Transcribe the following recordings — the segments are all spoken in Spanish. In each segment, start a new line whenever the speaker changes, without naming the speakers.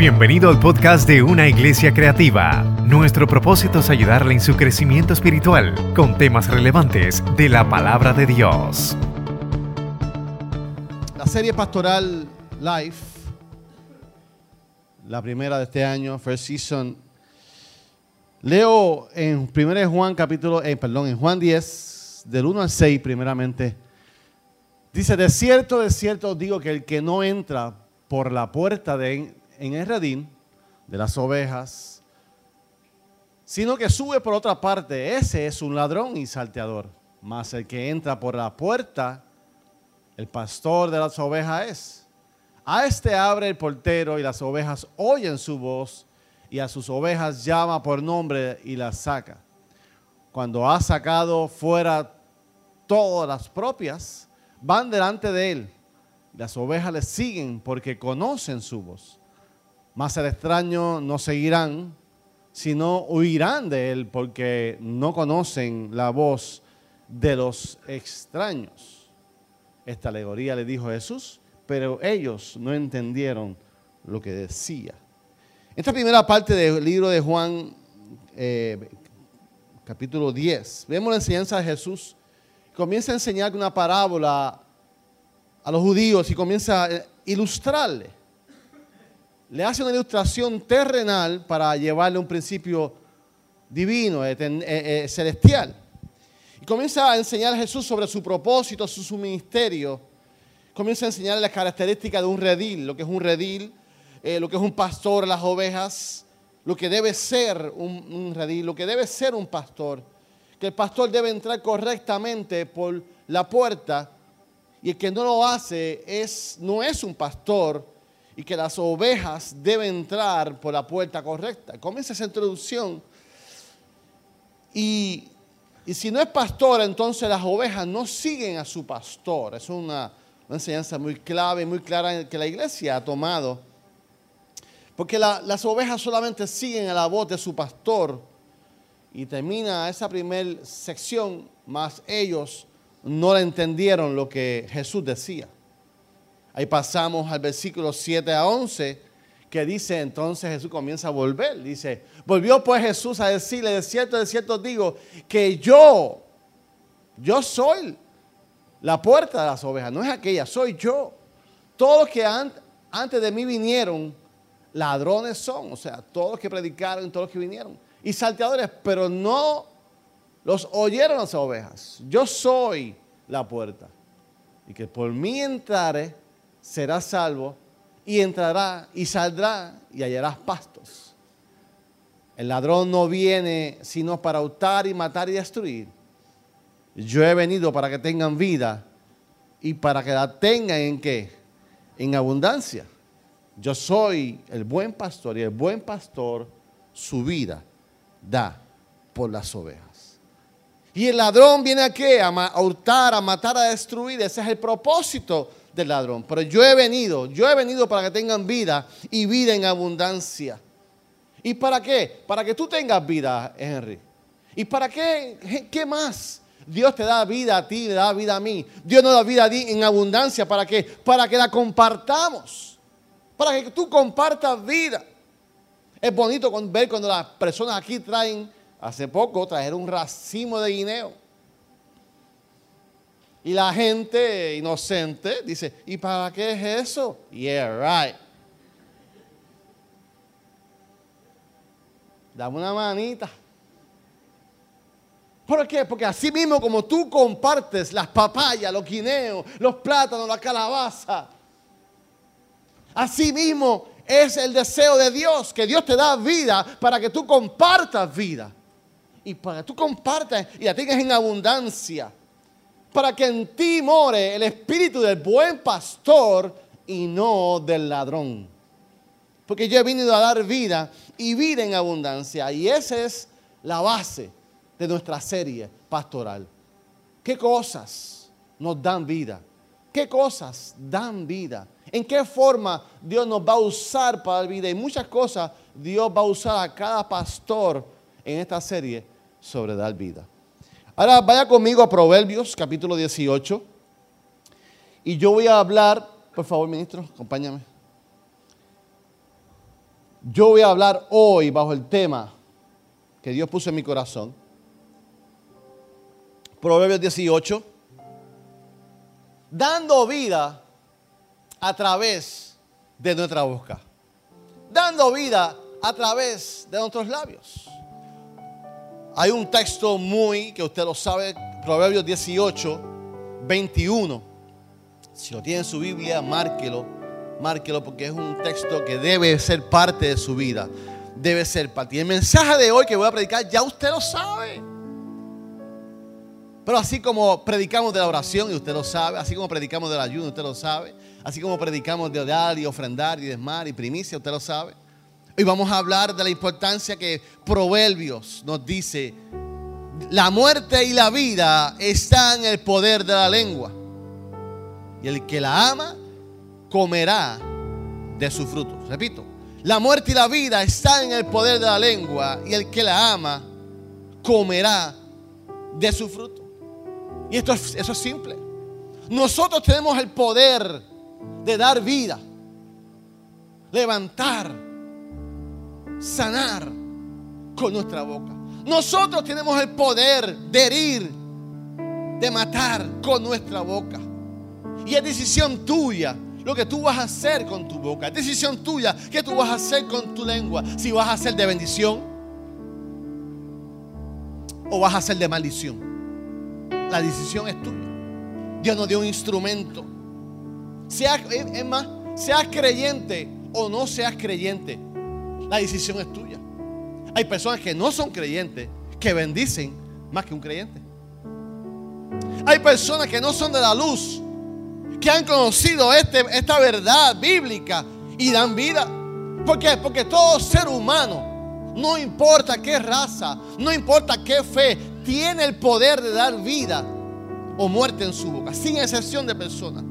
Bienvenido al podcast de Una Iglesia Creativa. Nuestro propósito es ayudarle en su crecimiento espiritual con temas relevantes de la palabra de Dios.
La serie pastoral Life, la primera de este año, First Season. Leo en 1 Juan capítulo, eh, perdón, en Juan 10, del 1 al 6 primeramente. Dice, de cierto, de cierto digo que el que no entra por la puerta de, en el redín de las ovejas, sino que sube por otra parte. Ese es un ladrón y salteador. Mas el que entra por la puerta, el pastor de las ovejas es. A este abre el portero y las ovejas oyen su voz y a sus ovejas llama por nombre y las saca. Cuando ha sacado fuera todas las propias, van delante de él. Las ovejas le siguen porque conocen su voz. Más el extraño no seguirán, sino huirán de él porque no conocen la voz de los extraños. Esta alegoría le dijo Jesús, pero ellos no entendieron lo que decía. Esta primera parte del libro de Juan, eh, capítulo 10, vemos la enseñanza de Jesús. Comienza a enseñar una parábola a los judíos y comienza a ilustrarle le hace una ilustración terrenal para llevarle un principio divino, eh, eh, celestial. Y comienza a enseñar a Jesús sobre su propósito, su, ministerio. Comienza a enseñarle las características de un redil, lo que es un redil, eh, lo que es un pastor, las ovejas, lo que debe ser un, un redil, lo que debe ser un pastor. Que el pastor debe entrar correctamente por la puerta y el que no lo hace es, no es un pastor, y que las ovejas deben entrar por la puerta correcta. Comienza esa introducción. Y, si no es pastor, entonces las ovejas no siguen a su pastor. Es una, enseñanza muy clave, muy clara que la iglesia ha tomado. Porque las ovejas solamente siguen a la voz de su pastor. Y termina esa primera sección, más ellos no entendieron lo que Jesús decía. Ahí pasamos al versículo 7 a 11, que dice, entonces Jesús comienza a volver. Dice, volvió pues Jesús a decirle, de cierto, de cierto digo, que yo, yo soy la puerta de las ovejas, no es aquella, soy yo. Todos los que antes de mí vinieron, ladrones son, o sea, todos los que predicaron, todos los que vinieron, y salteadores, pero no los oyeron las ovejas. Yo soy la puerta. Y que por mí entrare será salvo y entrará y saldrá y hallarás pastos. El ladrón no viene sino para hurtar y matar y destruir. Yo he venido para que tengan vida y para que la tengan en qué? En abundancia. Yo soy el buen pastor y el buen pastor su vida da por las ovejas. Y el ladrón viene a qué? A hurtar, a matar, a destruir. Ese es el propósito del ladrón. Pero yo he venido, yo he venido para que tengan vida y vida en abundancia. ¿Y para qué? Para que tú tengas vida, Henry. ¿Y para qué? ¿Qué más? Dios te da vida a ti, le da vida a mí. Dios nos da vida a ti en abundancia. ¿Para qué? Para que la compartamos. Para que tú compartas vida. Es bonito ver cuando las personas aquí traen, hace poco trajeron un racimo de guineo. Y la gente inocente dice, ¿y para qué es eso? Yeah, right. Dame una manita. ¿Por qué? Porque así mismo como tú compartes las papayas, los guineos, los plátanos, la calabaza, así mismo es el deseo de Dios, que Dios te da vida para que tú compartas vida. Y para que tú compartas y la tengas en abundancia para que en ti more el espíritu del buen pastor y no del ladrón. Porque yo he venido a dar vida y vida en abundancia. Y esa es la base de nuestra serie pastoral. ¿Qué cosas nos dan vida? ¿Qué cosas dan vida? ¿En qué forma Dios nos va a usar para dar vida? Y muchas cosas Dios va a usar a cada pastor en esta serie sobre dar vida. Ahora vaya conmigo a Proverbios capítulo 18. Y yo voy a hablar, por favor, ministro, acompáñame. Yo voy a hablar hoy bajo el tema que Dios puso en mi corazón. Proverbios 18. Dando vida a través de nuestra boca. Dando vida a través de nuestros labios. Hay un texto muy, que usted lo sabe, Proverbios 18, 21. Si lo tiene en su Biblia, márquelo, márquelo porque es un texto que debe ser parte de su vida. Debe ser parte. Y el mensaje de hoy que voy a predicar, ya usted lo sabe. Pero así como predicamos de la oración, y usted lo sabe, así como predicamos del ayuno, usted lo sabe, así como predicamos de orar y ofrendar y desmar y primicia, usted lo sabe. Hoy vamos a hablar de la importancia que Proverbios nos dice. La muerte y la vida están en el poder de la lengua. Y el que la ama comerá de su fruto. Repito, la muerte y la vida están en el poder de la lengua. Y el que la ama comerá de su fruto. Y esto eso es simple. Nosotros tenemos el poder de dar vida, levantar sanar con nuestra boca. Nosotros tenemos el poder de herir, de matar con nuestra boca. Y es decisión tuya lo que tú vas a hacer con tu boca. Es decisión tuya que tú vas a hacer con tu lengua. Si vas a hacer de bendición o vas a hacer de maldición. La decisión es tuya. Dios nos dio un instrumento. Sea, es más, seas creyente o no seas creyente. La decisión es tuya. Hay personas que no son creyentes que bendicen más que un creyente. Hay personas que no son de la luz, que han conocido este, esta verdad bíblica y dan vida. ¿Por qué? Porque todo ser humano, no importa qué raza, no importa qué fe, tiene el poder de dar vida o muerte en su boca, sin excepción de personas.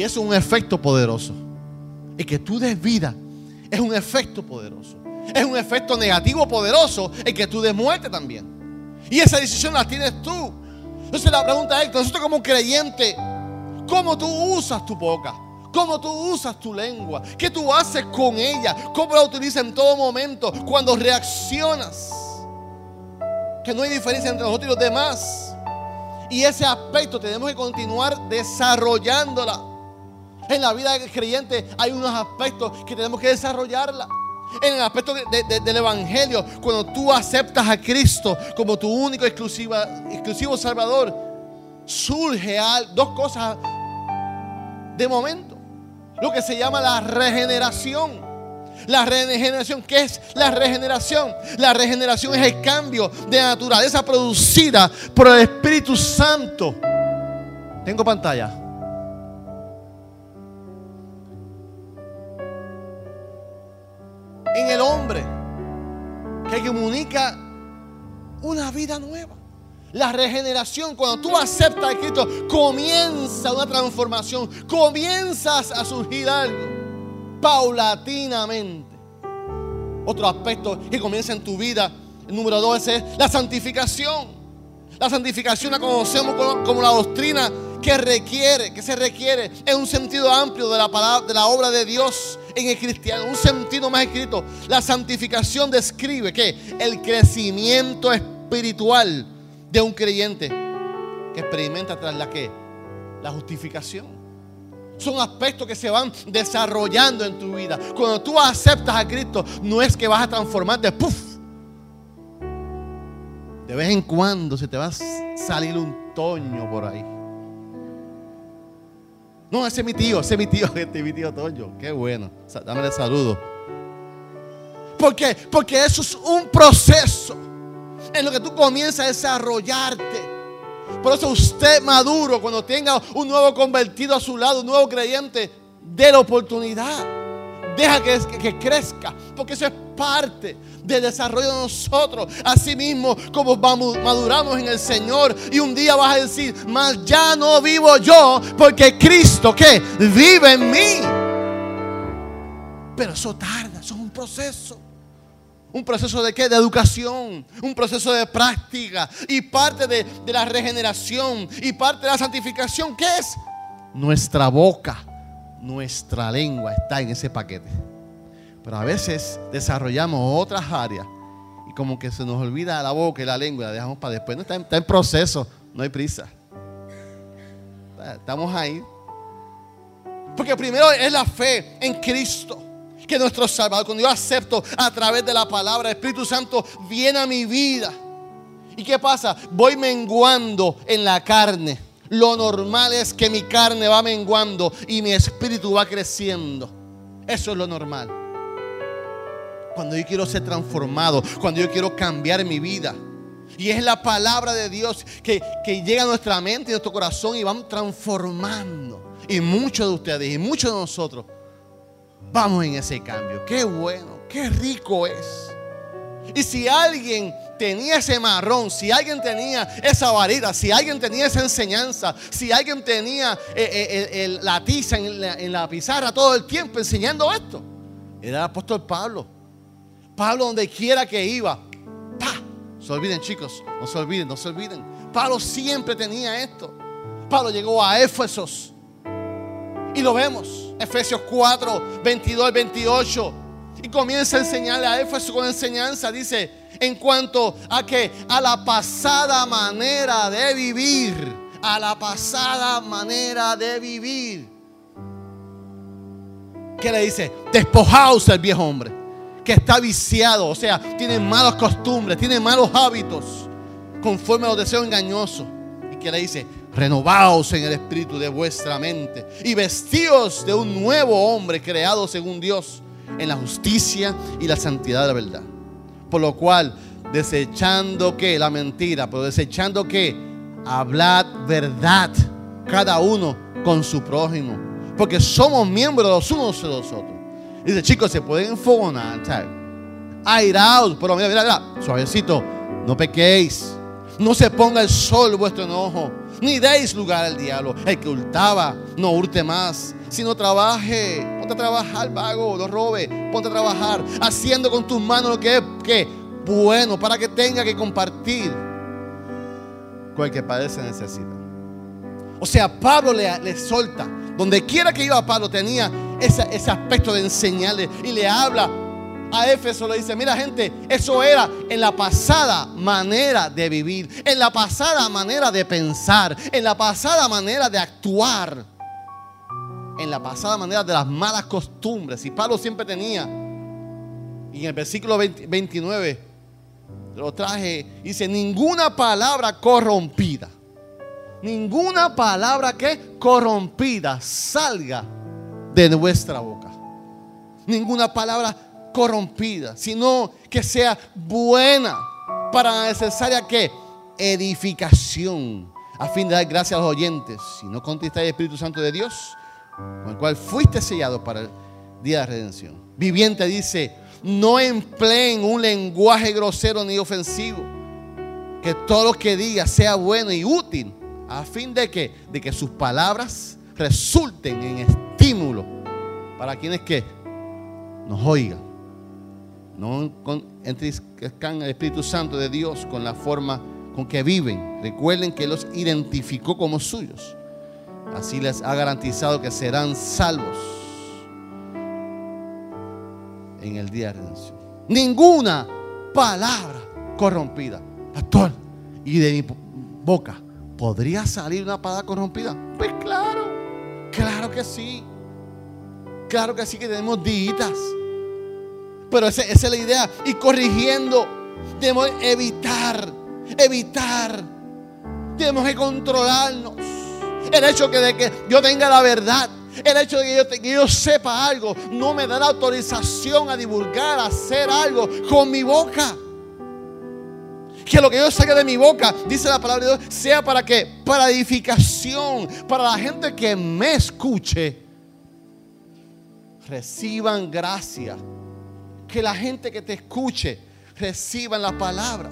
Y es un efecto poderoso. Y que tú des vida es un efecto poderoso. Es un efecto negativo poderoso el que tú des muerte también. Y esa decisión la tienes tú. Entonces la pregunta es, nosotros como creyente, ¿cómo tú usas tu boca? ¿Cómo tú usas tu lengua? ¿Qué tú haces con ella? ¿Cómo la utilizas en todo momento? Cuando reaccionas. Que no hay diferencia entre nosotros y los demás. Y ese aspecto tenemos que continuar desarrollándola. En la vida del creyente hay unos aspectos que tenemos que desarrollarla. En el aspecto del Evangelio, cuando tú aceptas a Cristo como tu único exclusiva, exclusivo Salvador, surge dos cosas de momento. Lo que se llama la regeneración. La regeneración, ¿qué es la regeneración? La regeneración es el cambio de naturaleza producida por el Espíritu Santo. Tengo pantalla. Hombre que comunica una vida nueva. La regeneración, cuando tú aceptas a Cristo, comienza una transformación, comienzas a surgir algo paulatinamente. Otro aspecto que comienza en tu vida, el número dos es la santificación. La santificación la conocemos como, la doctrina que requiere, que se requiere en un sentido amplio de la palabra, de la obra de Dios en el cristiano, un sentido más escrito. La santificación describe que el crecimiento espiritual de un creyente que experimenta tras la que la justificación. Son aspectos que se van desarrollando en tu vida. Cuando tú aceptas a Cristo, no es que vas a transformarte, ¡puf! De vez en cuando se te va a salir un toño por ahí. No, ese es mi tío, ese es mi tío, este es mi tío Toño. Qué bueno. Dame el saludo. ¿Por qué? Porque eso es un proceso en lo que tú comienzas a desarrollarte. Por eso usted maduro, cuando tenga un nuevo convertido a su lado, un nuevo creyente, dé la oportunidad. Deja que, crezca, porque eso es parte del desarrollo de nosotros. Así mismo como maduramos en el Señor y un día vas a decir, mas ya no vivo yo porque Cristo que vive en mí. Pero eso tarda, eso es un proceso. ¿Un proceso de qué? De educación, un proceso de práctica y parte de, de la regeneración y parte de la santificación. ¿Qué es? Nuestra boca nuestra lengua está en ese paquete. Pero a veces desarrollamos otras áreas y como que se nos olvida la boca y la lengua la dejamos para después. No está está en proceso, no hay prisa. Estamos ahí. Porque primero es la fe en Cristo que nuestro Salvador, cuando yo acepto a través de la palabra, el Espíritu Santo viene a mi vida. ¿Y qué pasa? Voy menguando en la carne. Lo normal es que mi carne va menguando y mi espíritu va creciendo. Eso es lo normal. Cuando yo quiero ser transformado, cuando yo quiero cambiar mi vida. Y es la palabra de Dios que, que llega a nuestra mente y a nuestro corazón y van transformando. Y muchos de ustedes y muchos de nosotros vamos en ese cambio. Qué bueno, qué rico es. Y si alguien tenía ese marrón, si alguien tenía esa varita, si alguien tenía esa enseñanza, si alguien tenía eh, eh, la tiza en la, pizarra todo el tiempo enseñando esto, era el apóstol Pablo. Pablo donde quiera que iba, ¡pa! No se olviden chicos, no se olviden, no se olviden. Pablo siempre tenía esto. Pablo llegó a Éfesos y lo vemos. Efesios 4, 22 al 28. Y comienza a enseñarle a Éfeso con enseñanza. Dice, en cuanto a que a la pasada manera de vivir. A la pasada manera de vivir. ¿Qué le dice? Despojaos del viejo hombre. Que está viciado. O sea, tiene malas costumbres, tiene malos hábitos. Conforme a los deseos engañosos. ¿Y qué le dice? renovaos en el espíritu de vuestra mente y vestíos de un nuevo hombre creado según Dios en la justicia y la santidad de la verdad. Por lo cual, desechando que la mentira, pero desechando que hablad verdad cada uno con su prójimo, porque somos miembros los unos de los otros. Dice, chicos, se pueden enfogonar, airados, pero mira, mira, mira, suavecito, no pequéis, no se ponga el sol vuestro enojo ni deis lugar al diablo. El que hurtaba, no hurte más, sino trabaje. Ponte a trabajar, vago, no robe. Ponte a trabajar, haciendo con tus manos lo que es que bueno, para que tenga que compartir con el que padece necesita. O sea, Pablo le, le solta. Donde quiera que iba Pablo tenía ese, ese aspecto de enseñarle y le habla a Éfeso le dice, mira gente, eso era en la pasada manera de vivir, en la pasada manera de pensar, en la pasada manera de actuar, en la pasada manera de las malas costumbres. Y Pablo siempre tenía, y en el versículo 29 lo traje, dice, ninguna palabra corrompida, ninguna palabra que corrompida salga de nuestra boca. Ninguna palabra corrompida, sino que sea buena para la necesaria que edificación, a fin de dar gracias a los oyentes. Si no contestáis el Espíritu Santo de Dios, con el cual fuiste sellado para el día de redención. Viviente dice, no empleen un lenguaje grosero ni ofensivo. Que todo lo que diga sea bueno y útil, a fin de que, de que sus palabras resulten en estímulo para quienes que nos oigan. No entristezcan el Espíritu Santo de Dios con la forma con que viven. Recuerden que los identificó como suyos. Así les ha garantizado que serán salvos en el día de redención. Ninguna palabra corrompida. Pastor, y de mi boca, ¿podría salir una palabra corrompida? Pues claro, claro que sí. Claro que sí que tenemos ditas pero esa, es la idea. Y corrigiendo, debemos evitar, evitar. Tenemos que controlarnos. El hecho de que yo tenga la verdad, el hecho de que yo, sepa algo, no me da la autorización a divulgar, a hacer algo con mi boca. Que lo que yo saque de mi boca, dice la palabra de Dios, sea para que, para edificación, para la gente que me escuche, reciban gracia que la gente que te escuche reciba la palabra.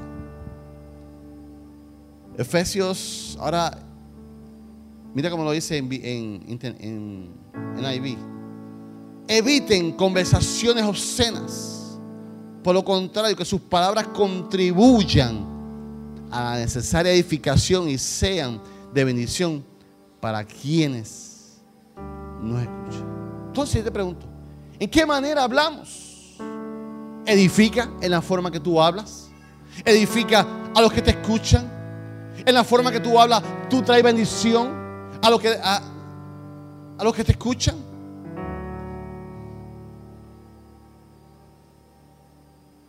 Efesios, ahora, mira cómo lo dice en, en, en, IV. Eviten conversaciones obscenas. Por lo contrario, que sus palabras contribuyan a la necesaria edificación y sean de bendición para quienes nos escuchan. Entonces te pregunto, ¿en qué manera hablamos? ¿Edifica en la forma que tú hablas? ¿Edifica a los que te escuchan? ¿En la forma que tú hablas, tú traes bendición a los que, a, a los que te escuchan?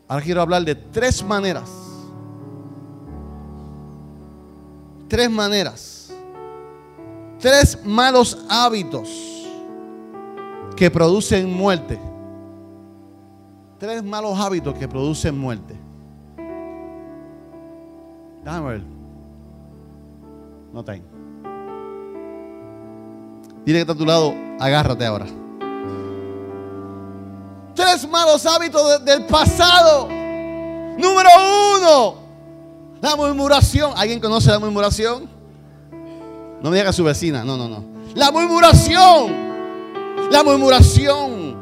Ahora quiero hablar de tres maneras. Tres maneras. Tres malos hábitos que producen muerte. Tres malos hábitos que producen muerte. Déjame ver. No tengo. Dile que está a tu lado, agárrate ahora. Tres malos hábitos del pasado. Número uno, la murmuración. ¿Alguien conoce la murmuración? No me diga su vecina, no, no, no. La murmuración. La murmuración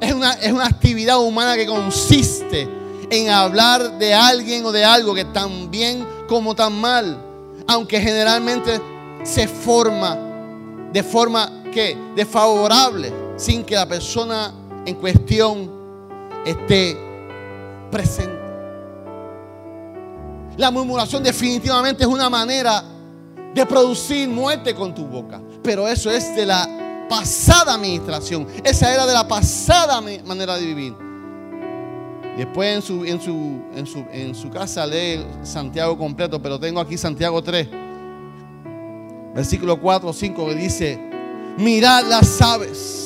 es una, es una actividad humana que consiste en hablar de alguien o de algo que tan bien como tan mal, aunque generalmente se forma de forma que desfavorable, sin que la persona en cuestión esté presente. La murmuración definitivamente es una manera de producir muerte con tu boca. Pero eso es de la pasada administración. Esa era de la pasada manera de vivir. Después en su, en su, en su, en su casa lee Santiago completo, pero tengo aquí Santiago 3, versículo 4 o 5 que dice, mirad las aves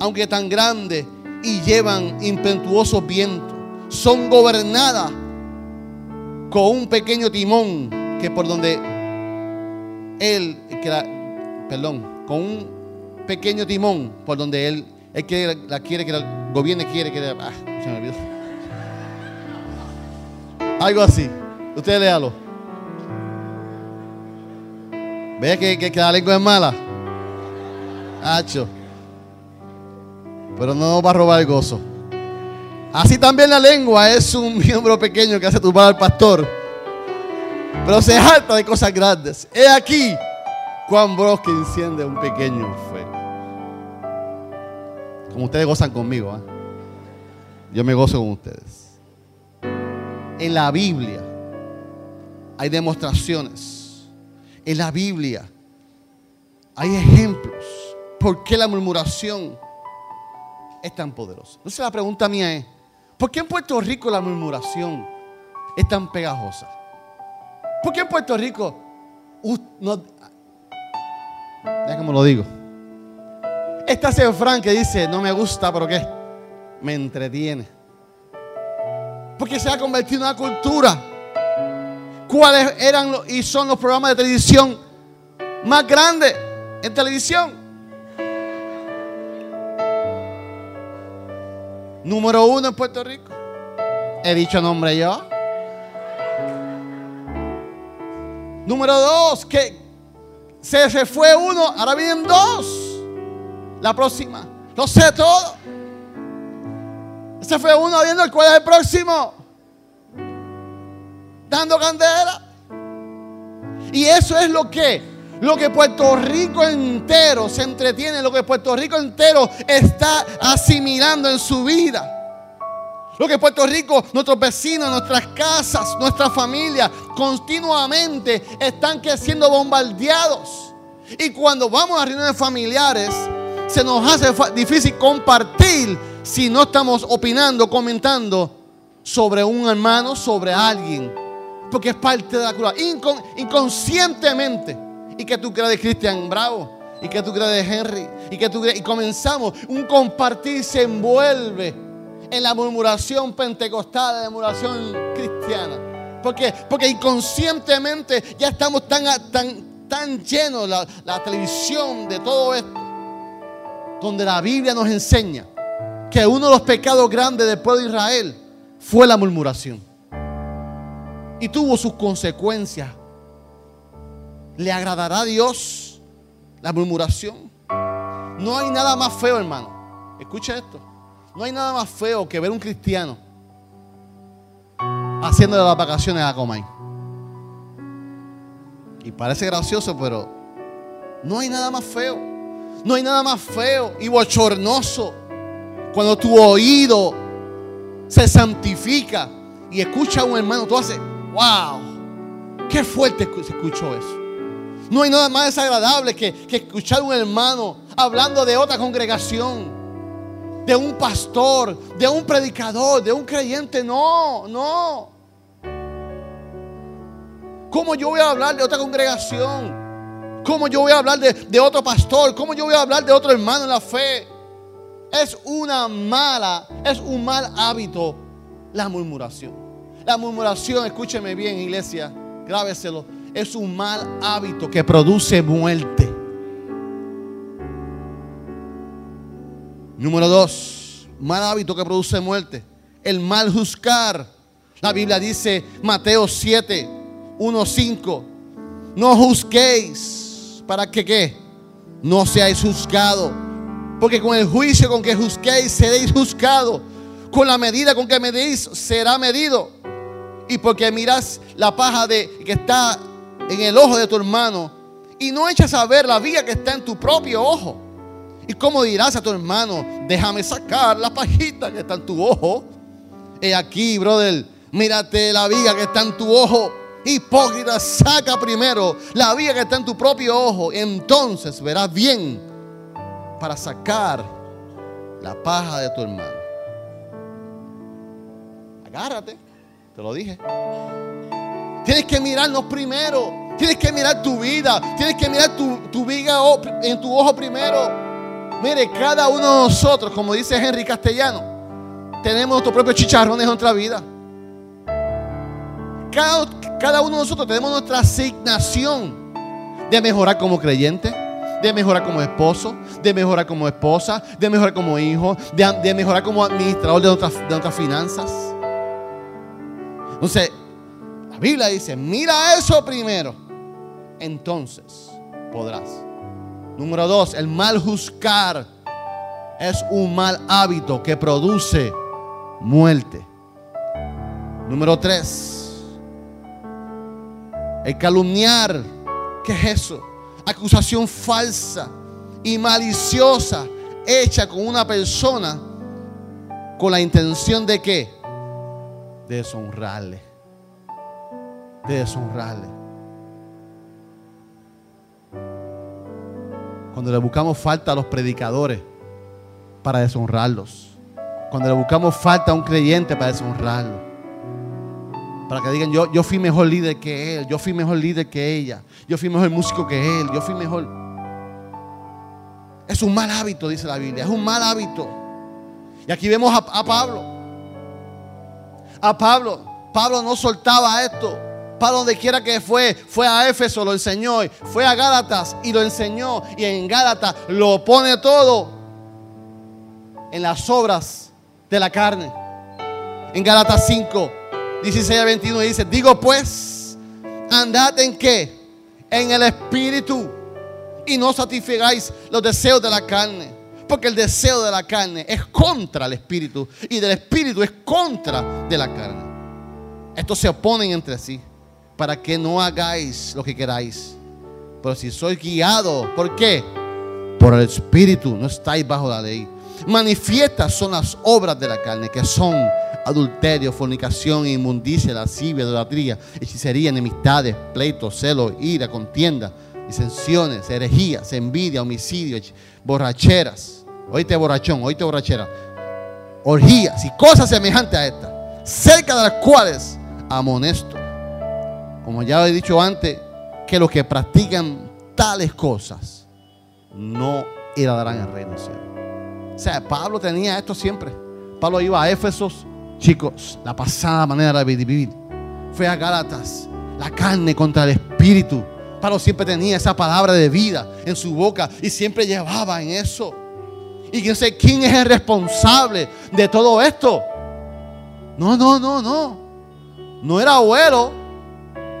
aunque tan grandes y llevan impetuosos vientos, son gobernadas con un pequeño timón que por donde él, perdón, con un pequeño timón por donde él, él quiere, la quiere que el gobierno quiere que ah, se me olvidó. Algo así. Usted léalo. ¿Ve que, que, que la lengua es mala? Hacho pero no va a robar el gozo. Así también la lengua es un miembro pequeño que hace turbar al pastor, pero se jalta de cosas grandes. He aquí cuán que enciende un pequeño fuego. Como ustedes gozan conmigo, ¿eh? yo me gozo con ustedes. En la Biblia hay demostraciones. En la Biblia hay ejemplos. ¿Por qué la murmuración? es tan poderoso. Entonces la pregunta mía es, ¿por qué en Puerto Rico la murmuración es tan pegajosa? ¿Por qué en Puerto Rico no, como lo digo? Esta Fran que dice, no me gusta, pero ¿qué? Me entretiene. Porque se ha convertido en una cultura. ¿Cuáles eran y son los programas de televisión más grandes en televisión? Número uno en Puerto Rico. He dicho nombre yo. Número dos, que se, se fue uno, ahora vienen dos. La próxima. Lo sé todo. Se fue uno viendo cuál es el próximo. Dando candela. Y eso es lo que lo que Puerto Rico entero se entretiene, lo que Puerto Rico entero está asimilando en su vida. Lo que Puerto Rico, nuestros vecinos, nuestras casas, nuestra familia, continuamente están siendo bombardeados. Y cuando vamos a reuniones familiares, se nos hace difícil compartir si no estamos opinando, comentando sobre un hermano, sobre alguien. Porque es parte de la cultura. inconscientemente ¿Y que tú crees de Cristian Bravo? ¿Y que tú crees de Henry? ¿Y que tú crees? Y comenzamos, un compartir se envuelve en la murmuración pentecostal, la murmuración cristiana. Porque, porque inconscientemente ya estamos tan, tan, tan llenos la, la televisión de todo esto. Donde la Biblia nos enseña que uno de los pecados grandes del pueblo de Israel fue la murmuración. Y tuvo sus consecuencias ¿Le agradará a Dios la murmuración? No hay nada más feo, hermano. Escucha esto. No hay nada más feo que ver un cristiano haciendo las vacaciones a Comay. Y parece gracioso, pero no hay nada más feo. No hay nada más feo y bochornoso cuando tu oído se santifica y escucha a un hermano. Tú haces, wow, qué fuerte se escuchó eso. No hay nada más desagradable que, que escuchar a un hermano hablando de otra congregación de un pastor, de un predicador, de un creyente. No, no. ¿Cómo yo voy a hablar de otra congregación? ¿Cómo yo voy a hablar de, otro pastor? ¿Cómo yo voy a hablar de otro hermano en la fe? Es una mala, es un mal hábito la murmuración. La murmuración, escúcheme bien, iglesia, grábeselo, es un mal hábito que produce muerte. Número dos, mal hábito que produce muerte. El mal juzgar. La Biblia dice, Mateo 7, 1, 5. No juzguéis para que qué? No seáis juzgados. Porque con el juicio con que juzguéis seréis juzgados. Con la medida con que medéis será medido. Y porque miras la paja de, que está en el ojo de tu hermano y no echas a ver la vía que está en tu propio ojo. ¿Y cómo dirás a tu hermano, déjame sacar la pajita que está en tu ojo? He aquí, brother, mírate la viga que está en tu ojo. Hipócrita, saca primero la viga que está en tu propio ojo. Entonces verás bien para sacar la paja de tu hermano. Agárrate, te lo dije. Tienes que mirarnos primero. Tienes que mirar tu vida. Tienes que mirar tu, tu en tu ojo primero. Mire, cada uno de nosotros, como dice Henry Castellano, tenemos nuestros propios chicharrones en nuestra vida. Cada, uno de nosotros tenemos nuestra asignación de mejorar como creyente, de mejorar como esposo, de mejorar como esposa, de mejorar como hijo, de, mejorar como administrador de nuestras, de nuestras finanzas. Entonces, la Biblia dice, mira eso primero, entonces podrás. Número dos, el mal juzgar es un mal hábito que produce muerte. Número tres, el calumniar. ¿Qué es eso? Acusación falsa y maliciosa hecha con una persona con la intención de qué? De deshonrarle. De deshonrarle. Cuando le buscamos falta a los predicadores para deshonrarlos. Cuando le buscamos falta a un creyente para deshonrarlo. Para que digan, yo, yo fui mejor líder que él, yo fui mejor líder que ella, yo fui mejor músico que él, yo fui mejor. Es un mal hábito, dice la Biblia, es un mal hábito. Y aquí vemos a, a Pablo. A Pablo, Pablo no soltaba esto para donde quiera que fue. Fue a Éfeso, lo enseñó. Fue a Gálatas y lo enseñó. Y en Gálatas lo pone todo en las obras de la carne. En Gálatas 5, 16 a 21 dice, digo pues, andad en qué? En el espíritu. Y no satisfagáis los deseos de la carne. Porque el deseo de la carne es contra el espíritu. Y del espíritu es contra de la carne. Estos se oponen entre sí para que no hagáis lo que queráis. Pero si sois guiado, ¿por qué? Por el Espíritu, no estáis bajo la ley. Manifiestas son las obras de la carne, que son adulterio, fornicación, inmundicia, lascivia, idolatría, hechicería, enemistades, pleitos, celos, ira, contienda, disensiones, herejías, envidia, homicidio, borracheras. Oíste borrachón, oíste borrachera. Orgías y cosas semejantes a estas, cerca de las cuales amonesto como ya he dicho antes, que los que practican tales cosas no heredarán el reino del cielo. O sea, Pablo tenía esto siempre. Pablo iba a Éfesos, chicos, la pasada manera de vivir. Fue a Gálatas, la carne contra el espíritu. Pablo siempre tenía esa palabra de vida en su boca y siempre llevaba en eso. Y quién sé quién es el responsable de todo esto. No, no, no, no. No era abuelo,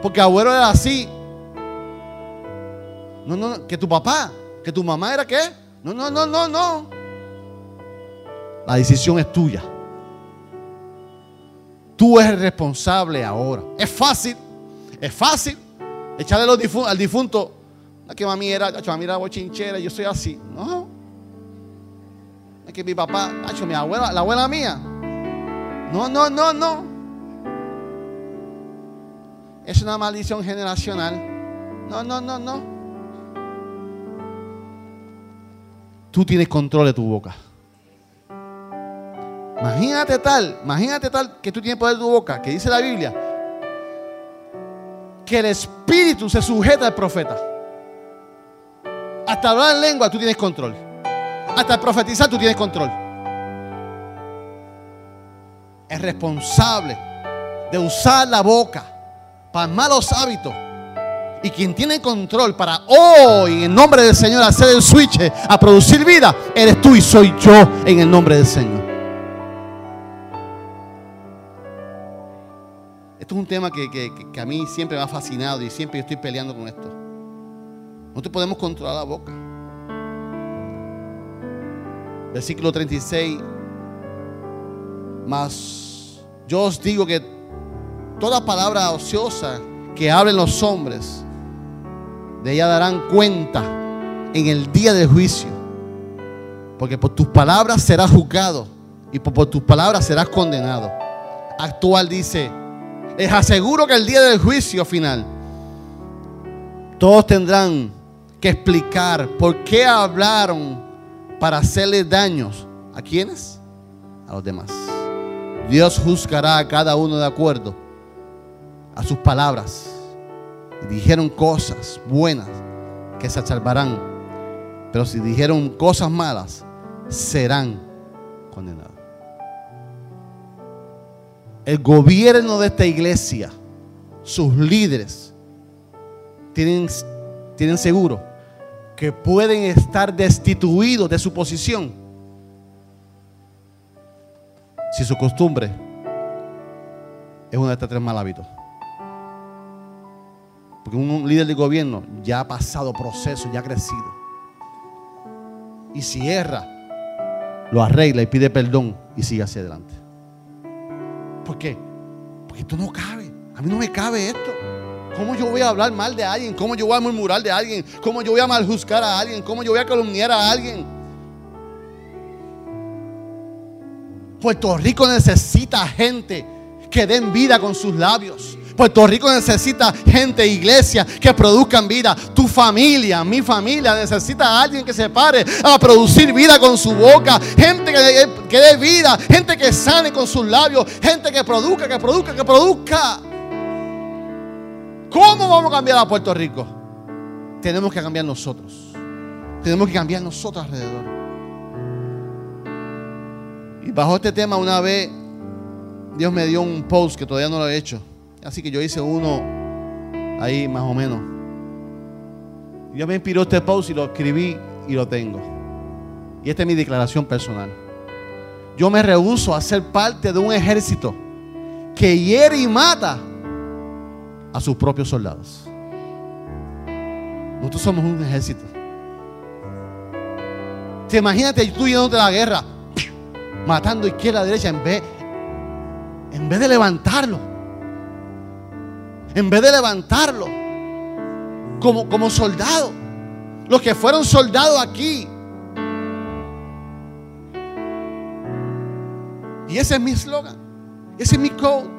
porque abuelo era así. No, no, que tu papá, que tu mamá era qué. No, no, no, no, no. La decisión es tuya. Tú eres responsable ahora. Es fácil, es fácil echarle al difunto No es que mami era, mami era bochinchera, yo soy así. No. Es que mi papá, mi abuela, la abuela mía. No, no, no, no. Es una maldición generacional. No, no, no, no. Tú tienes control de tu boca. Imagínate tal, imagínate tal que tú tienes poder de tu boca, que dice la Biblia, que el espíritu se sujeta al profeta. Hasta hablar en lengua tú tienes control. Hasta profetizar tú tienes control. Es responsable de usar la boca para malos hábitos. Y quien tiene control para hoy, en nombre del Señor, hacer el switch a producir vida, eres tú y soy yo en el nombre del Señor. Esto es un tema que, a mí siempre me ha fascinado y siempre estoy peleando con esto. No te podemos controlar la boca. Versículo 36. Mas yo os digo que toda palabra ociosa que hablen los hombres, de ella darán cuenta en el día del juicio. Porque por tus palabras serás juzgado y por, tus palabras serás condenado. Actual dice, les aseguro que el día del juicio final, todos tendrán que explicar por qué hablaron para hacerle daños. ¿A quiénes? A los demás. Dios juzgará a cada uno de acuerdo a sus palabras. Dijeron cosas buenas que se salvarán. Pero si dijeron cosas malas, serán condenados el gobierno de esta iglesia, sus líderes, tienen, tienen seguro que pueden estar destituidos de su posición si su costumbre es uno de estos tres mal hábitos. Porque un líder de gobierno ya ha pasado proceso, ya ha crecido. Y si erra, lo arregla y pide perdón y sigue hacia adelante. ¿Por qué? Porque esto no cabe. A mí no me cabe esto. ¿Cómo yo voy a hablar mal de alguien? ¿Cómo yo voy a murmurar de alguien? ¿Cómo yo voy a maljuzgar a alguien? ¿Cómo yo voy a calumniar a alguien? Puerto Rico necesita gente que den vida con sus labios. Puerto Rico necesita gente, iglesia, que produzcan vida. Tu familia, mi familia, necesita a alguien que se pare a producir vida con su boca. Gente que, que dé vida, gente que sane con sus labios, gente que produzca, que produzca, que produzca. ¿Cómo vamos a cambiar a Puerto Rico? Tenemos que cambiar nosotros. Tenemos que cambiar nosotros alrededor. Y bajo este tema una vez Dios me dio un post que todavía no lo he hecho. Así que yo hice uno ahí más o menos. Dios me inspiró este post y lo escribí y lo tengo. Y esta es mi declaración personal. Yo me rehuso a ser parte de un ejército que hiere y mata a sus propios soldados. Nosotros somos un ejército. Te imagínate tú yéndote a la guerra, matando izquierda, derecha, en vez, en vez de levantarlo en vez de levantarlo como, como soldado. Los que fueron soldados aquí. Y ese es mi eslogan. Ese es mi code.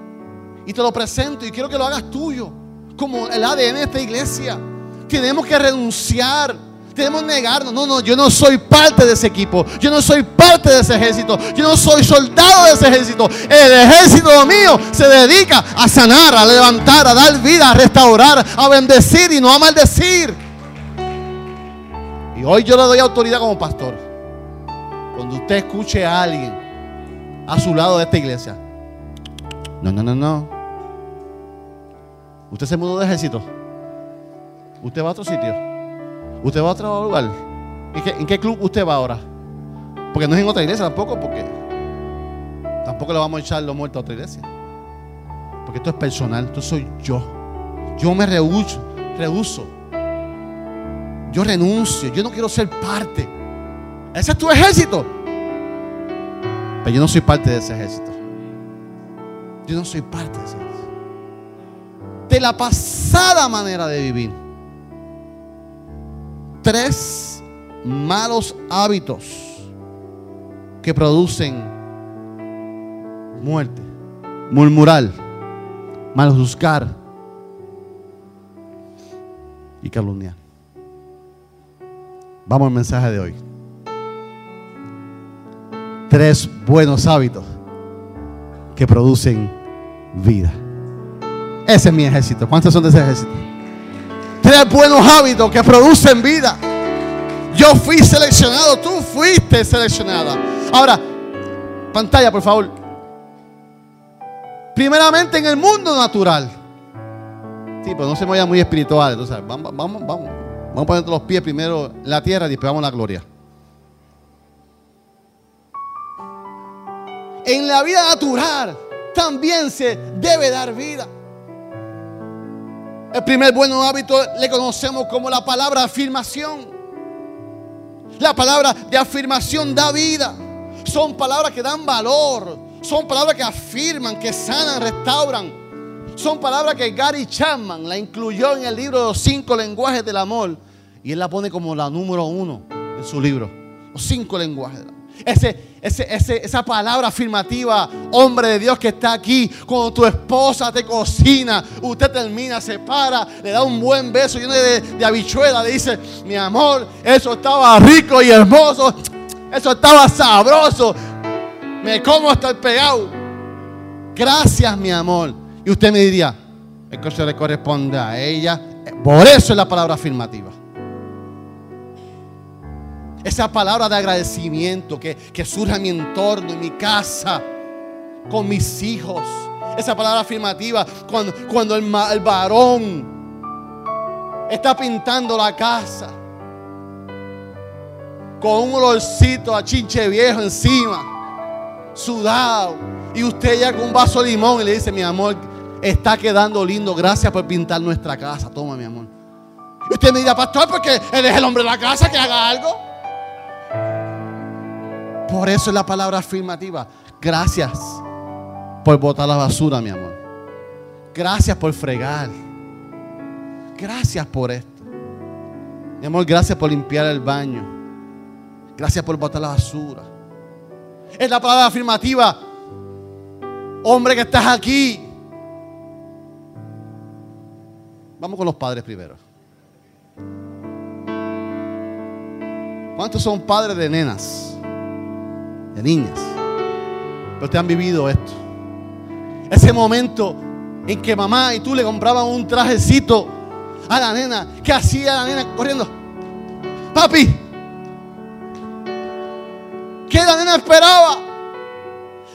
Y te lo presento y quiero que lo hagas tuyo. Como el ADN de esta iglesia. Tenemos que renunciar Debemos negarnos. No, no, yo no soy parte de ese equipo. Yo no soy parte de ese ejército. Yo no soy soldado de ese ejército. El ejército mío se dedica a sanar, a levantar, a dar vida, a restaurar, a bendecir y no a maldecir. Y hoy yo le doy autoridad como pastor. Cuando usted escuche a alguien a su lado de esta iglesia. No, no, no, no. Usted se mudó de ejército. Usted va a otro sitio. ¿Usted va a otro lugar? ¿En qué, club usted va ahora? Porque no es en otra iglesia tampoco, porque tampoco le vamos a echar los muertos a otra iglesia. Porque esto es personal, esto soy yo. Yo me rehuso, rehuso. Yo renuncio, yo no quiero ser parte. Ese es tu ejército. Pero yo no soy parte de ese ejército. Yo no soy parte de ese ejército. De la pasada manera de vivir tres malos hábitos que producen muerte. Murmurar, maljuzgar y calumniar. Vamos al mensaje de hoy. Tres buenos hábitos que producen vida. Ese es mi ejército. ¿Cuántos son de ese ejército? Tres buenos hábitos que producen vida. Yo fui seleccionado, tú fuiste seleccionada. Ahora, pantalla, por favor. Primeramente en el mundo natural. Sí, pero no se me vaya muy espiritual. vamos, vamos, vamos. Vamos a poner los pies primero en la tierra y después vamos a la gloria. En la vida natural también se debe dar vida. El primer buen hábito le conocemos como la palabra afirmación. La palabra de afirmación da vida. Son palabras que dan valor. Son palabras que afirman, que sanan, restauran. Son palabras que Gary Chapman la incluyó en el libro de los cinco lenguajes del amor. Y él la pone como la número uno en su libro. Los cinco lenguajes del amor. Ese, esa palabra afirmativa, hombre de Dios que está aquí, cuando tu esposa te cocina, usted termina, se para, le da un buen beso lleno de, de habichuela, le dice, mi amor, eso estaba rico y hermoso, eso estaba sabroso, me como hasta el pegado. Gracias, mi amor. Y usted me diría, es que se le corresponde a ella. Por eso es la palabra afirmativa. Esa palabra de agradecimiento que, surge en mi entorno, en mi casa, con mis hijos. Esa palabra afirmativa cuando, cuando el, el varón está pintando la casa con un olorcito a chinche viejo encima, sudado, y usted ya con un vaso de limón y le dice, mi amor, está quedando lindo, gracias por pintar nuestra casa, toma mi amor. Y usted me dirá, pastor, porque él es el hombre de la casa, que haga algo. Por eso es la palabra afirmativa. Gracias por botar la basura, mi amor. Gracias por fregar. Gracias por esto. Mi amor, gracias por limpiar el baño. Gracias por botar la basura. Es la palabra afirmativa. Hombre que estás aquí. Vamos con los padres primero. ¿Cuántos son padres de nenas? Niñas. Pero te han vivido esto. Ese momento en que mamá y tú le compraban un trajecito a la nena. ¿Qué hacía la nena corriendo? Papi, ¿qué la nena esperaba?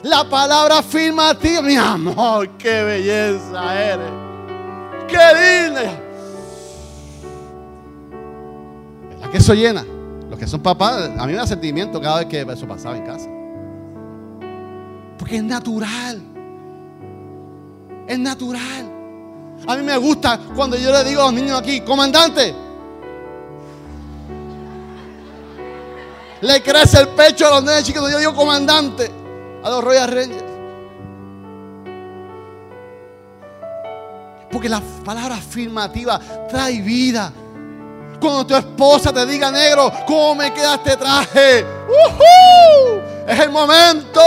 La palabra afirmativa. Mi amor, qué belleza eres. Qué linda. ¿Verdad que eso llena? Que son papás, a mí me da sentimiento cada vez que eso pasaba en casa. Porque es natural. Es natural. A mí me gusta cuando yo le digo a los niños aquí, comandante. Le crece el pecho a los niños chicos. Yo digo comandante a los Royal Rangers. Porque la palabra afirmativa trae vida. Cuando tu esposa te diga negro, ¿cómo me queda este traje? Es el momento.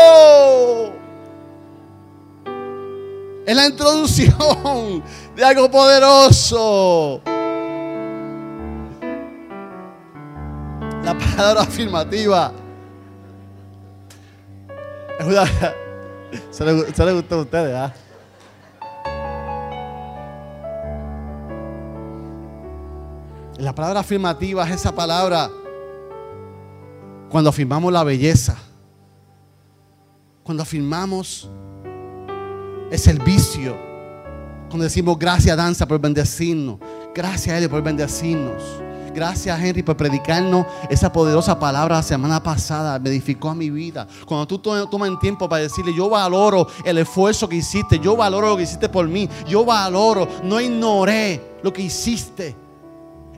Es la introducción de algo poderoso. La palabra afirmativa. Se le, se le gustó a ustedes, ¿ah? La palabra afirmativa es esa palabra cuando afirmamos la belleza, cuando afirmamos el servicio, cuando decimos gracias danza por bendecirnos, gracias a Él por bendecirnos. Gracias Henry por predicarnos esa poderosa palabra la semana pasada. Me edificó a mi vida. Cuando tú tomas tiempo para decirle, yo valoro el esfuerzo que hiciste. Yo valoro lo que hiciste por mí. Yo valoro, no ignoré lo que hiciste.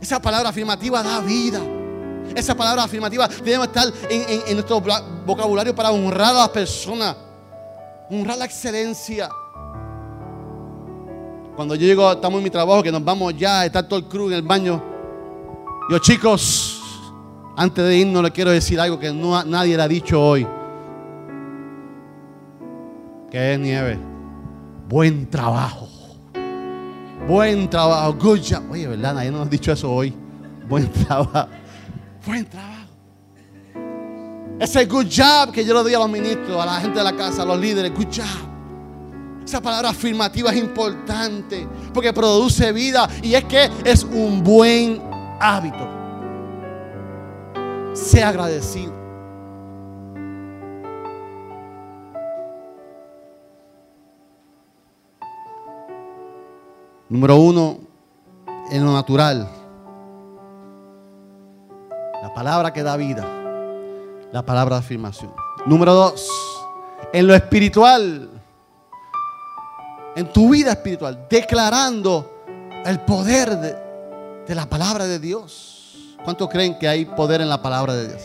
Esa palabra afirmativa da vida. Esa palabra afirmativa debe estar en, nuestro vocabulario para honrar a las personas. Honrar la excelencia. Cuando yo llego, estamos en mi trabajo, que nos vamos ya, está todo el crew en el baño. Yo chicos, antes de irnos le quiero decir algo que nadie le ha dicho hoy. Que es nieve. Buen trabajo. Buen trabajo. Good job. Oye, ¿verdad? Nadie nos ha dicho eso hoy. Buen trabajo. Buen trabajo. Ese good job que yo le doy a los ministros, a la gente de la casa, a los líderes. Good job. Esa palabra afirmativa es importante porque produce vida y es que es un buen hábito. Sea agradecido. Número uno, en lo natural. La palabra que da vida. La palabra de afirmación. Número dos, en lo espiritual. En tu vida espiritual. Declarando el poder de, de la palabra de Dios. ¿Cuántos creen que hay poder en la palabra de Dios?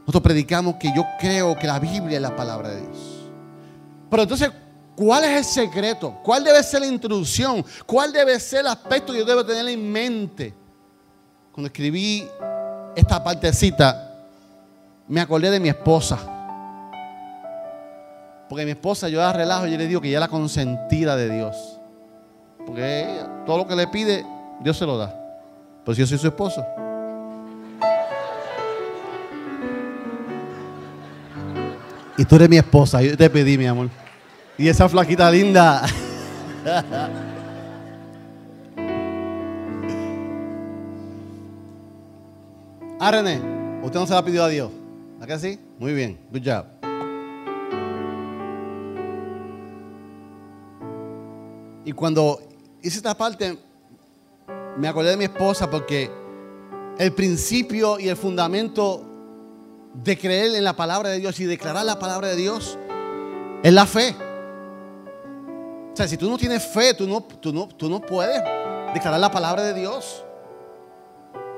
Nosotros predicamos que yo creo que la Biblia es la palabra de Dios. Pero entonces, ¿cuál es el secreto? ¿Cuál debe ser la introducción? ¿Cuál debe ser el aspecto que yo debo tener en mente? Cuando escribí esta partecita, me acordé de mi esposa. Porque mi esposa, yo la relajo y yo le digo que ella es la consentida de Dios. Porque ella, todo lo que le pide, Dios se lo da. Pues yo soy su esposo. Y tú eres mi esposa, yo te pedí, mi amor. Y esa flaquita linda. ah, usted no se la pidió a Dios. ¿A que sí? Muy bien, good job. Y cuando hice esta parte, me acordé de mi esposa porque el principio y el fundamento de creer en la palabra de Dios y declarar la palabra de Dios es la fe. O sea, si tú no tienes fe, tú no, tú no, tú no puedes declarar la palabra de Dios.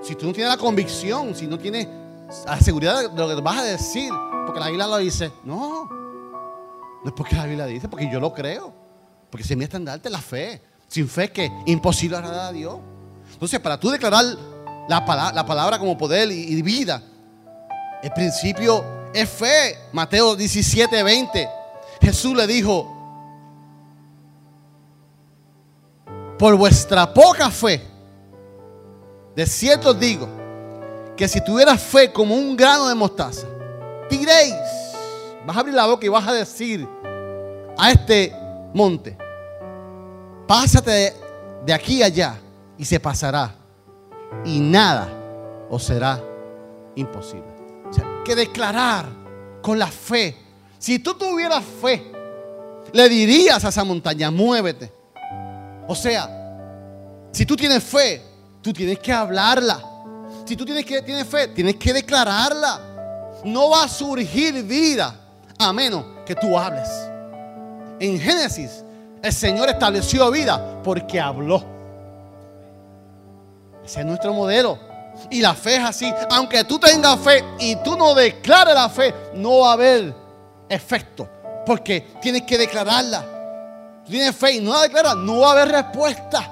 Si tú no tienes la convicción, si no tienes la seguridad de lo que vas a decir, porque la Biblia lo dice, no, no es porque la Biblia dice, porque yo lo creo, porque si mi estandarte la fe. Sin fe que imposible agradar a Dios. Entonces, para tú declarar la palabra, la palabra como poder y, y vida, el principio es fe. Mateo 17, 20. Jesús le dijo, por vuestra poca fe, de cierto os digo, que si tuvieras fe como un grano de mostaza, diréis, vas a abrir la boca y vas a decir a este monte, pásate de, aquí a allá y se pasará y nada os será imposible. O sea, que declarar con la fe. Si tú tuvieras fe, le dirías a esa montaña, muévete. O sea, si tú tienes fe, tú tienes que hablarla. Si tú tienes, que, tienes fe, tienes que declararla. No va a surgir vida a menos que tú hables. En Génesis, el Señor estableció vida porque habló. Ese es nuestro modelo. Y la fe es así. Aunque tú tengas fe y tú no declares la fe, no va a haber efecto. Porque tienes que declararla. Tú tienes fe y no la declaras, no va a haber respuesta.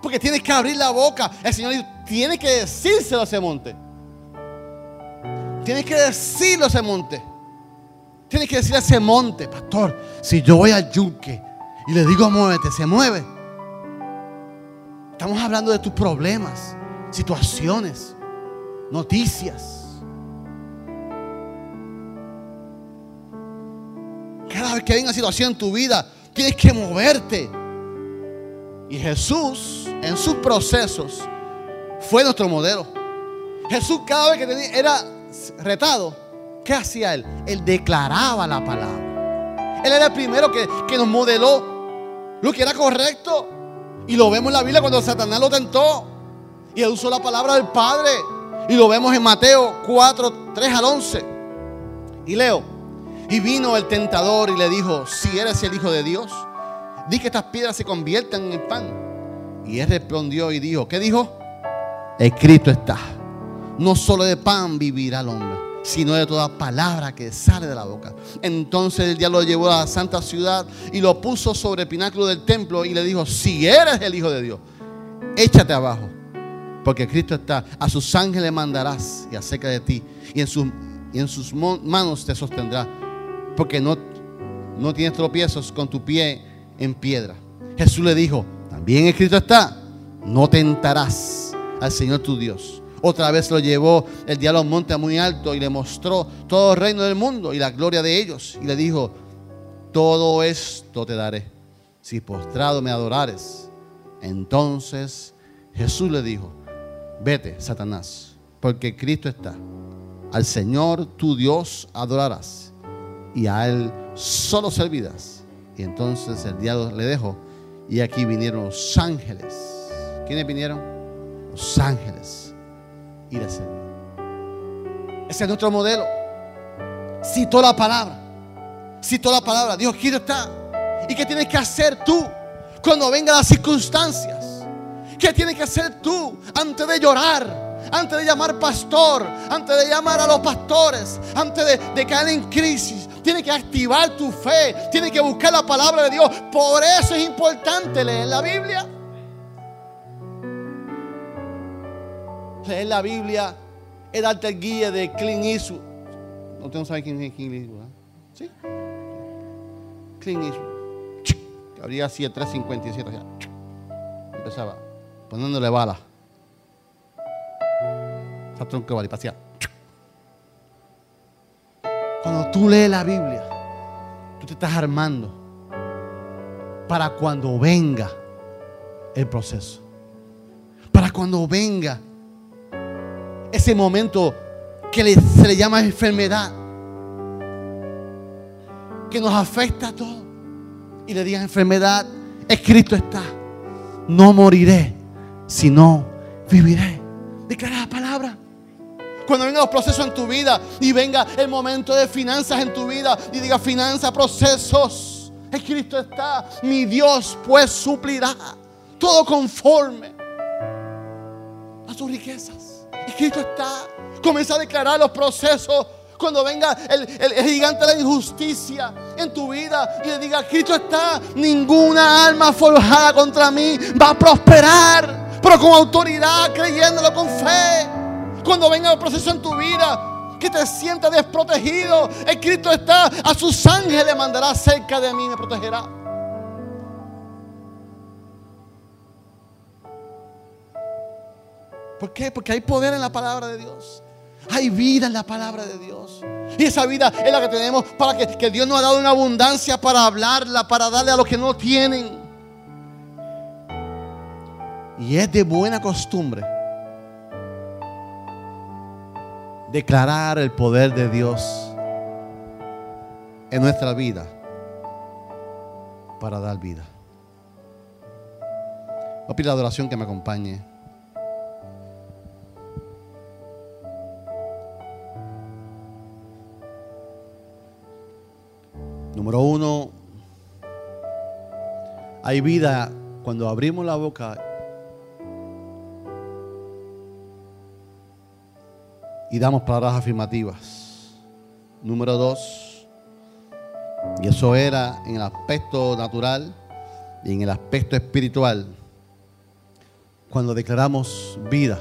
Porque tienes que abrir la boca. El Señor dice, tienes que decírselo a ese monte. Tienes que decirlo a ese monte. Tienes que decirle a ese monte, pastor, si yo voy al yunque y le digo muévete, se mueve. Estamos hablando de tus problemas, situaciones, noticias. Cada vez que hay una situación en tu vida, tienes que moverte. Y Jesús, en sus procesos, fue nuestro modelo. Jesús cada vez que era retado, ¿qué hacía él? Él declaraba la palabra. Él era el primero que, que nos modeló lo que era correcto. Y lo vemos en la Biblia cuando Satanás lo tentó. Y él usó la palabra del Padre. Y lo vemos en Mateo 4, 3 al 11. Y leo. Y vino el tentador y le dijo, si eres el Hijo de Dios, di que estas piedras se conviertan en pan. Y él respondió y dijo, ¿qué dijo? Escrito está. No solo de pan vivirá el hombre, sino de toda palabra que sale de la boca. Entonces el diablo lo llevó a la santa ciudad y lo puso sobre el pináculo del templo y le dijo, si eres el Hijo de Dios, échate abajo. Porque Cristo está. A sus ángeles mandarás y acerca de ti. Y en sus manos te sostendrá. Porque no, no tienes tropiezos con tu pie en piedra. Jesús le dijo, también escrito está, no tentarás al Señor tu Dios. Otra vez lo llevó el diablo a un monte muy alto y le mostró todo el reino del mundo y la gloria de ellos. Y le dijo, todo esto te daré si postrado me adorares. Entonces Jesús le dijo, vete, Satanás, porque Cristo está. Al Señor tu Dios adorarás y a Él solo servirás. Y entonces el diablo le dejó y aquí vinieron los ángeles. ¿Quiénes vinieron? Los ángeles. Y le sirvieron. Ese es nuestro modelo. Citó la palabra. Citó la palabra. Dios, Cristo está. ¿Y qué tienes que hacer tú cuando vengan las circunstancias? ¿Qué tienes que hacer tú antes de llorar? Antes de llamar pastor, antes de llamar a los pastores, antes de, caer en crisis, tienes que activar tu fe, tienes que buscar la palabra de Dios. Por eso es importante leer la Biblia. Leer la Biblia es darte el guía de Clint Eastwood. ¿Usted no sabe quién es Clint Eastwood? ¿Sí? Clint Eastwood. Habría así el 357. Empezaba poniéndole bala. Tronco de bala Cuando tú lees la Biblia, tú te estás armando para cuando venga el proceso. Para cuando venga ese momento que se le llama enfermedad, que nos afecta a todos. Y le digas enfermedad, escrito está, no moriré, si no, viviré. Declara la palabra. Cuando vengan los procesos en tu vida y venga el momento de finanzas en tu vida y diga finanzas, procesos. En Cristo está. Mi Dios pues suplirá todo conforme a sus riquezas. Y Cristo está. Comienza a declarar los procesos cuando venga el, el, gigante de la injusticia en tu vida y le diga, Cristo está, ninguna alma forjada contra mí va a prosperar pero con autoridad, creyéndolo con fe. Cuando venga el proceso en tu vida, que te sientas desprotegido, el Cristo está, a sus ángeles mandará cerca de mí me protegerá. ¿Por qué? Porque hay poder en la palabra de Dios. Hay vida en la palabra de Dios. Y esa vida es la que tenemos para que, que Dios nos ha dado una abundancia para hablarla, para darle a los que no tienen. Y es de buena costumbre declarar el poder de Dios en nuestra vida para dar vida. Voy a pedir la adoración que me acompañe. Número uno, hay vida cuando abrimos la boca y damos palabras afirmativas. Número dos, y eso era en el aspecto natural y en el aspecto espiritual, cuando declaramos vida,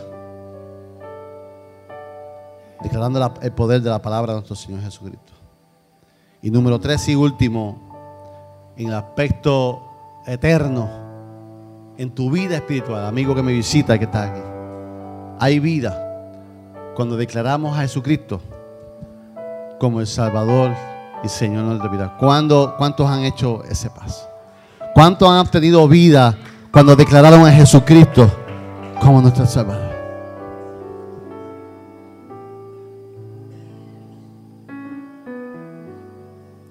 declarando el poder de la palabra de nuestro Señor Jesucristo. Y número tres y último, en el aspecto eterno, en tu vida espiritual, amigo que me visita, que está aquí, hay vida cuando declaramos a Jesucristo como el Salvador y Señor de nuestra vida. ¿Cuántos han hecho ese paso? ¿Cuántos han obtenido vida cuando declararon a Jesucristo como nuestro Salvador?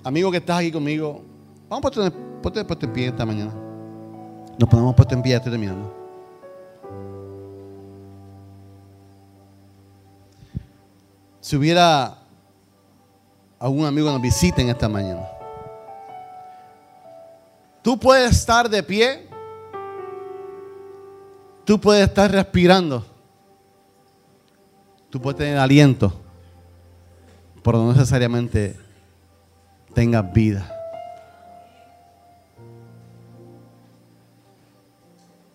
Amigo que estás aquí conmigo, vamos a ponerte, ponerte en pie esta mañana. Nos ponemos puesto en pie, estoy terminando. Si hubiera algún amigo que nos visite en esta mañana. Tú puedes estar de pie, tú puedes estar respirando, tú puedes tener aliento, pero no necesariamente tengas vida.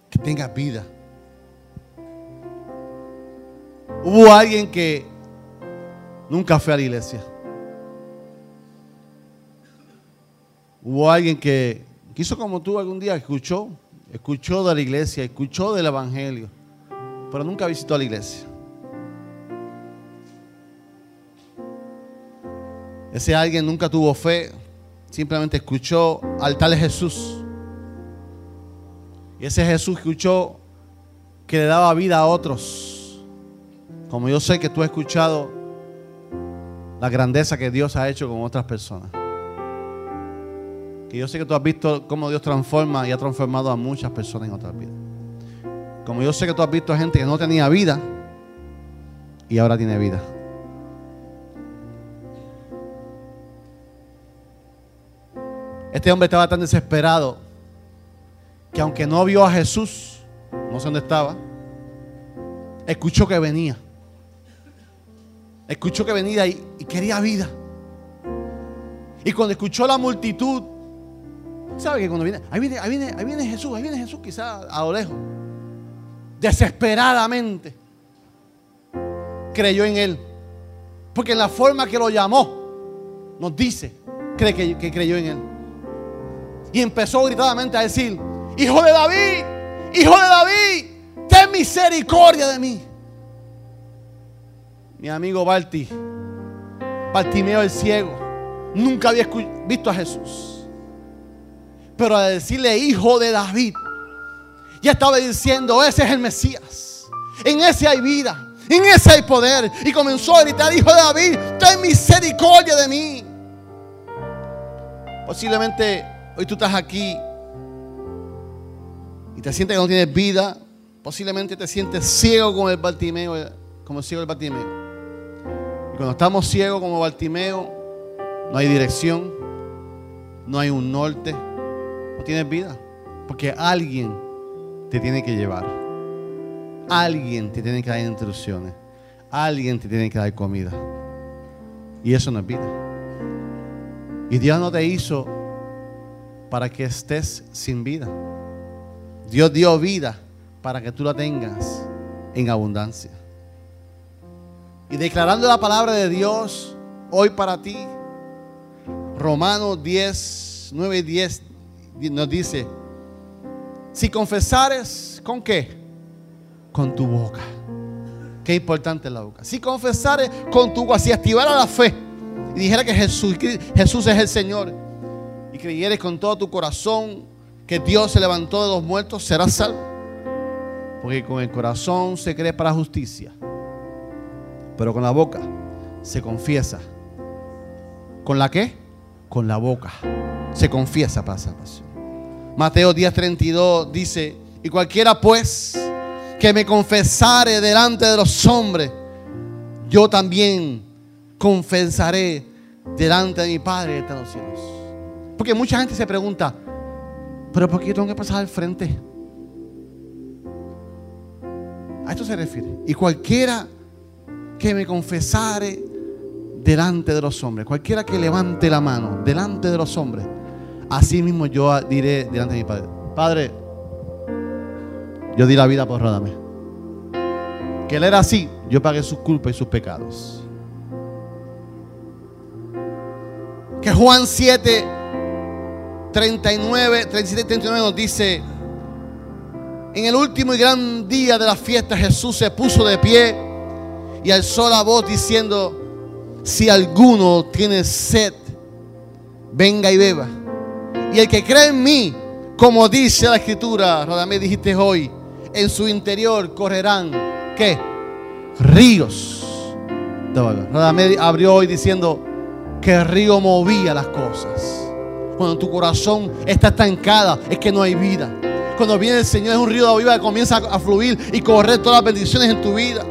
Que tengas vida. Hubo alguien que nunca fue a la iglesia. Hubo alguien que quiso como tú algún día, escuchó, escuchó de la iglesia, escuchó del evangelio, pero nunca visitó a la iglesia. Ese alguien nunca tuvo fe, simplemente escuchó al tal Jesús. Y ese Jesús escuchó que le daba vida a otros. Como yo sé que tú has escuchado la grandeza que Dios ha hecho con otras personas. Que yo sé que tú has visto cómo Dios transforma y ha transformado a muchas personas en otras vidas. Como yo sé que tú has visto a gente que no tenía vida y ahora tiene vida. Este hombre estaba tan desesperado que aunque no vio a Jesús, no sé dónde estaba, escuchó que venía. Escuchó que venía y, y quería vida. Y cuando escuchó la multitud, ¿sabe que cuando viene, ahí viene, ahí viene, ahí viene Jesús, ahí viene Jesús quizás a lo lejos, desesperadamente, creyó en él. Porque en la forma que lo llamó, nos dice cree que creyó en él. Y empezó gritadamente a decir, hijo de David, hijo de David, ten misericordia de mí. Mi amigo Balti, Bartimeo el ciego, nunca había visto a Jesús. Pero al decirle hijo de David, ya estaba diciendo, ese es el Mesías. En ese hay vida, en ese hay poder. Y comenzó a gritar, hijo de David, ten misericordia de mí. Posiblemente hoy tú estás aquí y te sientes que no tienes vida. Posiblemente te sientes ciego como el Bartimeo, como el ciego del Bartimeo. Y cuando estamos ciegos como Bartimeo, no hay dirección, no hay un norte, no tienes vida. Porque alguien te tiene que llevar. Alguien te tiene que dar instrucciones. Alguien te tiene que dar comida. Y eso no es vida. Y Dios no te hizo para que estés sin vida. Dios dio vida para que tú la tengas en abundancia. Y declarando la palabra de Dios hoy para ti, Romanos 10, 9 y 10 nos dice, si confesares, ¿con qué? Con tu boca. Qué importante la boca. Si confesares con tu boca, si activara la fe y dijera que Jesús, Jesús es el Señor y creyeres con todo tu corazón que Dios se levantó de los muertos, serás salvo. Porque con el corazón se cree para justicia, pero con la boca se confiesa. ¿Con la qué? Con la boca se confiesa para salvación. Mateo 10:32 dice, y cualquiera pues que me confesare delante de los hombres, yo también confesaré delante de mi Padre de los cielos. Porque mucha gente se pregunta, pero ¿por qué tengo que pasar al frente? A esto se refiere. Y cualquiera que me confesare delante de los hombres, cualquiera que levante la mano delante de los hombres, así mismo yo diré delante de mi Padre, Padre, yo di la vida por Radamé. Que él era así, yo pagué sus culpas y sus pecados. Que Juan 7, 39, 37 y 39 nos dice, en el último y gran día de la fiesta Jesús se puso de pie y alzó la voz diciendo, si alguno tiene sed, venga y beba. Y el que cree en mí, como dice la escritura, Radamé dijiste hoy, en su interior correrán, ¿qué? Ríos. Radamé abrió hoy diciendo que el río movía las cosas. Cuando tu corazón está estancada, es que no hay vida. Cuando viene el Señor es un río de vida que comienza a fluir y correr todas las bendiciones en tu vida.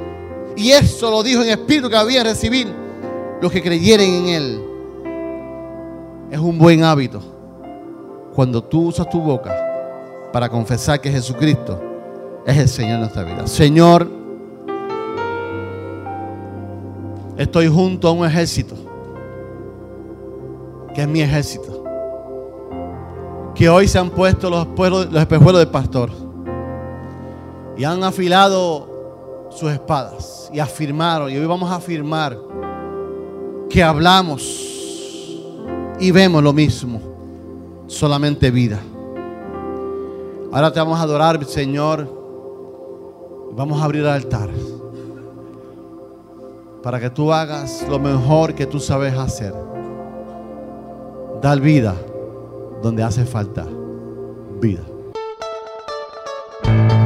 Y eso lo dijo en espíritu que había recibir los que creyeren en Él. Es un buen hábito cuando tú usas tu boca para confesar que Jesucristo es el Señor de nuestra vida. Señor, estoy junto a un ejército, que es mi ejército, que hoy se han puesto los, espejuelos, los espejuelos del pastor y han afilado sus espadas y afirmaron, y hoy vamos a afirmar que hablamos y vemos lo mismo, solamente vida. Ahora te vamos a adorar, Señor. Vamos a abrir el altar para que tú hagas lo mejor que tú sabes hacer. Dar vida donde hace falta vida.